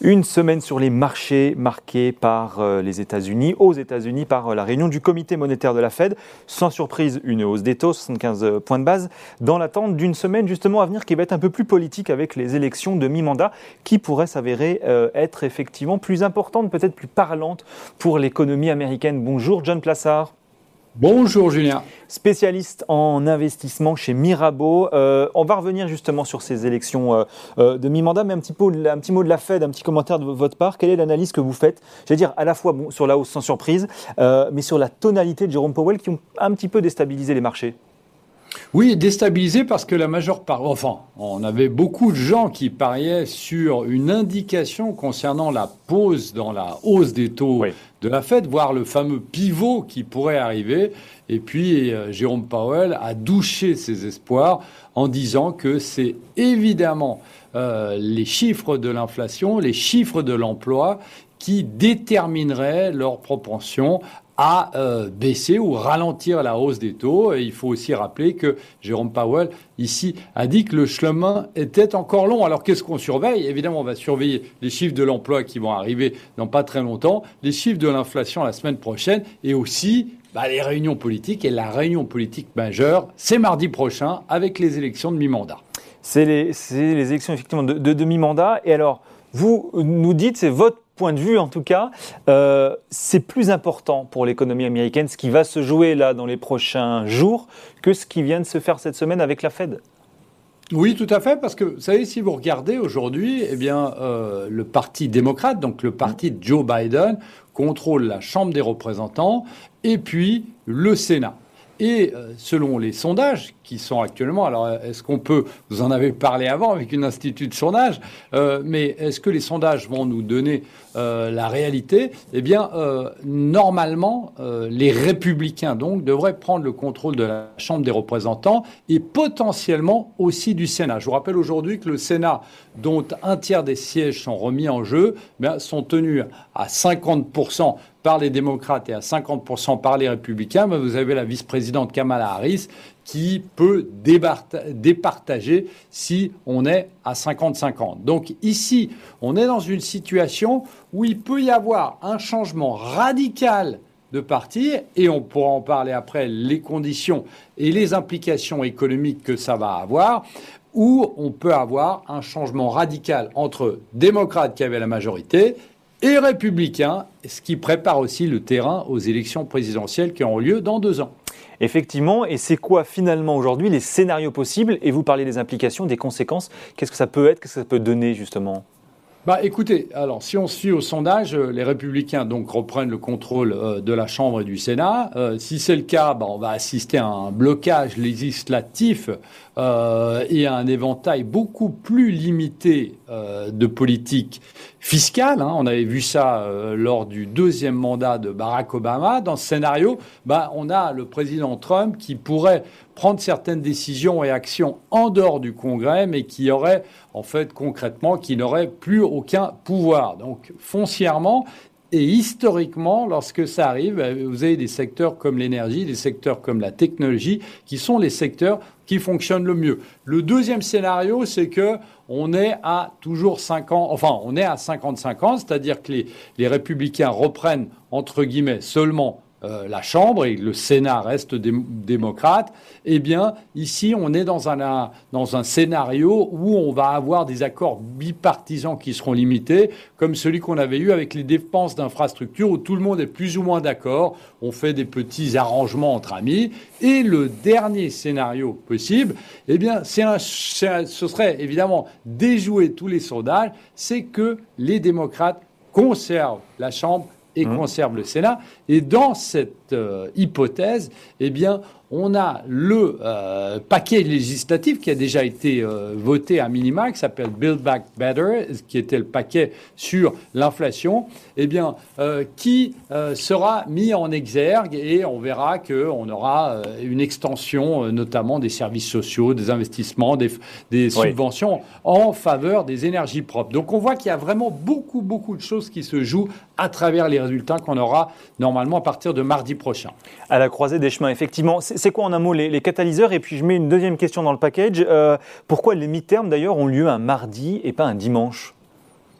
Une semaine sur les marchés marquée par euh, les États-Unis, aux États-Unis par euh, la réunion du comité monétaire de la Fed. Sans surprise, une hausse des taux, 75 euh, points de base, dans l'attente d'une semaine justement à venir qui va être un peu plus politique avec les élections de mi-mandat qui pourraient s'avérer être effectivement plus importantes, peut-être plus parlantes pour l'économie américaine. Bonjour John Plassard. Bonjour Julien. Spécialiste en investissement chez Mirabeau. Euh, on va revenir justement sur ces élections euh, euh, de mi-mandat, mais un petit, peu, un mot de la Fed, un petit commentaire de votre part. Quelle est l'analyse que vous faites? J'allais dire à la fois sur la hausse sans surprise, mais sur la tonalité de Jérôme Powell qui ont un petit peu déstabilisé les marchés. Oui, déstabilisé parce que la majeure part, enfin, on avait beaucoup de gens qui pariaient sur une indication concernant la pause dans la hausse des taux de la Fed, voire le fameux pivot qui pourrait arriver. Et puis, euh, Jérôme Powell a douché ses espoirs en disant que c'est évidemment euh, les chiffres de l'inflation, les chiffres de l'emploi qui détermineraient leur propension à euh, baisser ou ralentir la hausse des taux. Et il faut aussi rappeler que Jérôme Powell, ici, a dit que le chemin était encore long. Alors qu'est-ce qu'on surveille? Évidemment, on va surveiller les chiffres de l'emploi qui vont arriver dans pas très longtemps, les chiffres de l'inflation la semaine prochaine et aussi bah, les réunions politiques. Et la réunion politique majeure, c'est mardi prochain avec les élections de mi-mandat. C'est les, élections effectivement de, de, de mi-mandat. Et alors, vous nous dites, c'est votre point de vue en tout cas, euh, c'est plus important pour l'économie américaine ce qui va se jouer là dans les prochains jours que ce qui vient de se faire cette semaine avec la Fed oui, tout à fait, parce que vous savez, si vous regardez aujourd'hui, eh euh, le parti démocrate, donc le parti de Joe Biden, contrôle la Chambre des représentants et puis le Sénat. Et euh, selon les sondages qui sont actuellement, alors est-ce qu'on peut, vous en avez parlé avant avec une institut de sondage, euh, mais est-ce que les sondages vont nous donner euh, la réalité? Eh bien, normalement, les républicains donc devraient prendre le contrôle de la Chambre des représentants et potentiellement aussi du Sénat. Je vous rappelle aujourd'hui que le Sénat, dont un tiers des sièges sont remis en jeu, eh sont tenus à 50 par les démocrates et à 50% par les républicains, vous avez la vice-présidente Kamala Harris qui peut départager si on est à 50-50. Donc ici, on est dans une situation où il peut y avoir un changement radical de parti, et on pourra en parler après, les conditions et les implications économiques que ça va avoir, où on peut avoir un changement radical entre démocrates qui avaient la majorité et républicains, ce qui prépare aussi le terrain aux élections présidentielles qui auront lieu dans deux ans. Effectivement, et c'est quoi finalement aujourd'hui les scénarios possibles Et vous parlez des implications, des conséquences. Qu'est-ce que ça peut être? Qu'est-ce que ça peut donner justement? Bah, écoutez, alors si on suit au sondage, euh, les républicains donc reprennent le contrôle euh, de la Chambre et du Sénat. Euh, si c'est le cas, bah, on va assister à un blocage législatif et à un éventail beaucoup plus limité de politique fiscale. Hein. On avait vu ça lors du deuxième mandat de Barack Obama. Dans ce scénario, bah, on a le président Trump qui pourrait prendre certaines décisions et actions en dehors du Congrès, mais qui aurait, en fait, concrètement, qui n'aurait plus aucun pouvoir. Donc, foncièrement, et historiquement, lorsque ça arrive, euh, vous avez des secteurs comme l'énergie, des secteurs comme la technologie, qui sont les secteurs qui fonctionnent le mieux. Le deuxième scénario, c'est que on est à toujours 5 ans, enfin, on est à 55 ans, c'est-à-dire que les, les républicains reprennent, entre guillemets, seulement euh, la Chambre et le Sénat reste démocrate, eh bien, ici, on est dans un, dans un scénario où on va avoir des accords bipartisans qui seront limités, comme celui qu'on avait eu avec les dépenses d'infrastructure, où tout le monde est plus ou moins d'accord, on fait des petits arrangements entre amis. Et le dernier scénario possible, eh bien, un, ce serait évidemment déjouer tous les sondages, c'est que les démocrates conservent la Chambre et mmh. conserve le Sénat. Et dans cette euh, hypothèse, eh bien, on a le euh, paquet législatif qui a déjà été euh, voté à minima, qui s'appelle Build Back Better, qui était le paquet sur l'inflation, eh bien, qui sera mis en exergue et on verra qu'on aura une extension, notamment des services sociaux, des investissements, des, des subventions en faveur des énergies propres. Donc on voit qu'il y a vraiment beaucoup, beaucoup de choses qui se jouent à travers les résultats qu'on aura normalement à partir de mardi prochain. À la croisée des chemins, effectivement. C'est quoi en un mot les, catalyseurs Et puis je mets une deuxième question dans le package. Euh, pourquoi les mi-termes d'ailleurs ont lieu un mardi et pas un dimanche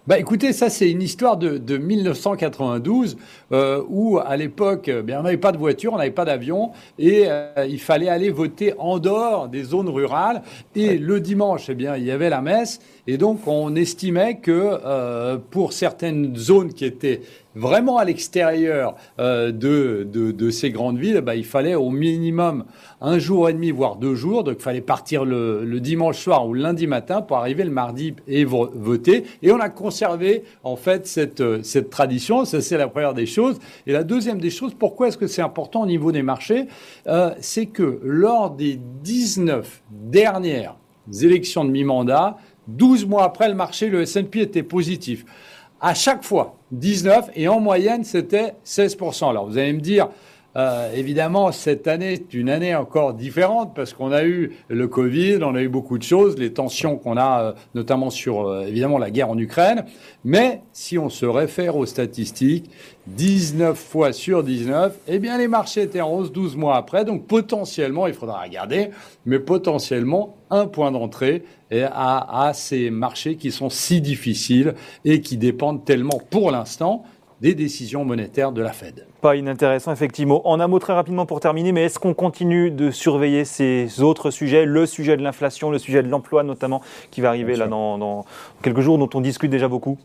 bah écoutez, ça c'est une histoire de, 1992 euh, où à l'époque, eh on n'avait pas de voiture, on n'avait pas d'avion et euh, il fallait aller voter en dehors des zones rurales. Et le dimanche, eh bien, il y avait la messe et donc on estimait que euh, pour certaines zones qui étaient vraiment à l'extérieur euh, de, de, ces grandes villes, bah, il fallait au minimum un jour et demi, voire deux jours. Donc il fallait partir le, le dimanche soir ou le lundi matin pour arriver le mardi et voter. Et on a conservé en fait cette, euh, cette tradition. Ça, c'est la première des choses. Et la deuxième des choses, pourquoi est-ce que c'est important au niveau des marchés euh, C'est que lors des 19 dernières élections de mi-mandat, 12 mois après le marché, le S&P était positif à chaque fois 19 et en moyenne c'était 16%. Alors vous allez me dire, euh, évidemment, cette année est une année encore différente parce qu'on a eu le Covid, on a eu beaucoup de choses, les tensions qu'on a euh, notamment sur euh, évidemment la guerre en Ukraine. Mais si on se réfère aux statistiques, 19 fois sur 19, eh bien les marchés étaient en hausse 12 mois après. Donc potentiellement, il faudra regarder, mais potentiellement un point d'entrée à, à ces marchés qui sont si difficiles et qui dépendent tellement pour l'instant des décisions monétaires de la Fed. Pas inintéressant, effectivement. En un mot très rapidement pour terminer, mais est-ce qu'on continue de surveiller ces autres sujets, le sujet de l'inflation, le sujet de l'emploi notamment, qui va arriver là dans, quelques jours, dont on discute déjà beaucoup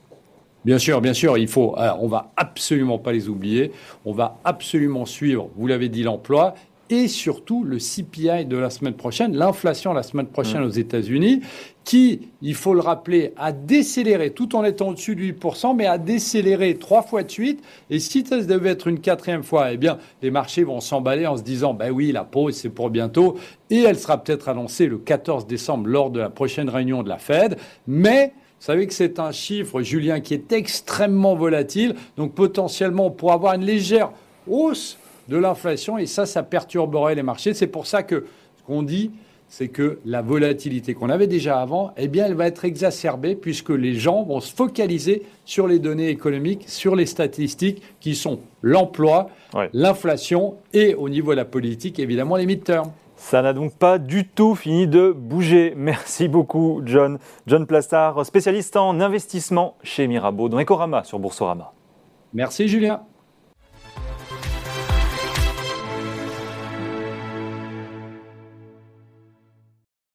Bien sûr, bien sûr, il faut. on va absolument pas les oublier. On va absolument suivre. Vous l'avez dit, l'emploi et surtout le CPI de la semaine prochaine, l'inflation la semaine prochaine mm. aux États-Unis, qui, il faut le rappeler, a décéléré tout en étant au-dessus de 8%, mais a décéléré trois fois de suite. Et si ça devait être une quatrième fois, eh bien, les marchés vont s'emballer en se disant, ben oui, la pause, c'est pour bientôt. Et elle sera peut-être annoncée le 14 décembre lors de la prochaine réunion de la Fed. Mais vous savez que c'est un chiffre, Julien, qui est extrêmement volatile. Donc potentiellement, pour avoir une légère hausse de l'inflation et ça, ça perturberait les marchés. C'est pour ça que ce qu'on dit, c'est que la volatilité qu'on avait déjà avant, eh bien, elle va être exacerbée puisque les gens vont se focaliser sur les données économiques, sur les statistiques qui sont l'emploi, l'inflation et au niveau de la politique, évidemment, les midterms. Ça n'a donc pas du tout fini de bouger. Merci beaucoup, John. John Plastard, spécialiste en investissement chez Mirabeau dans Ecorama sur Boursorama. Merci, Julien.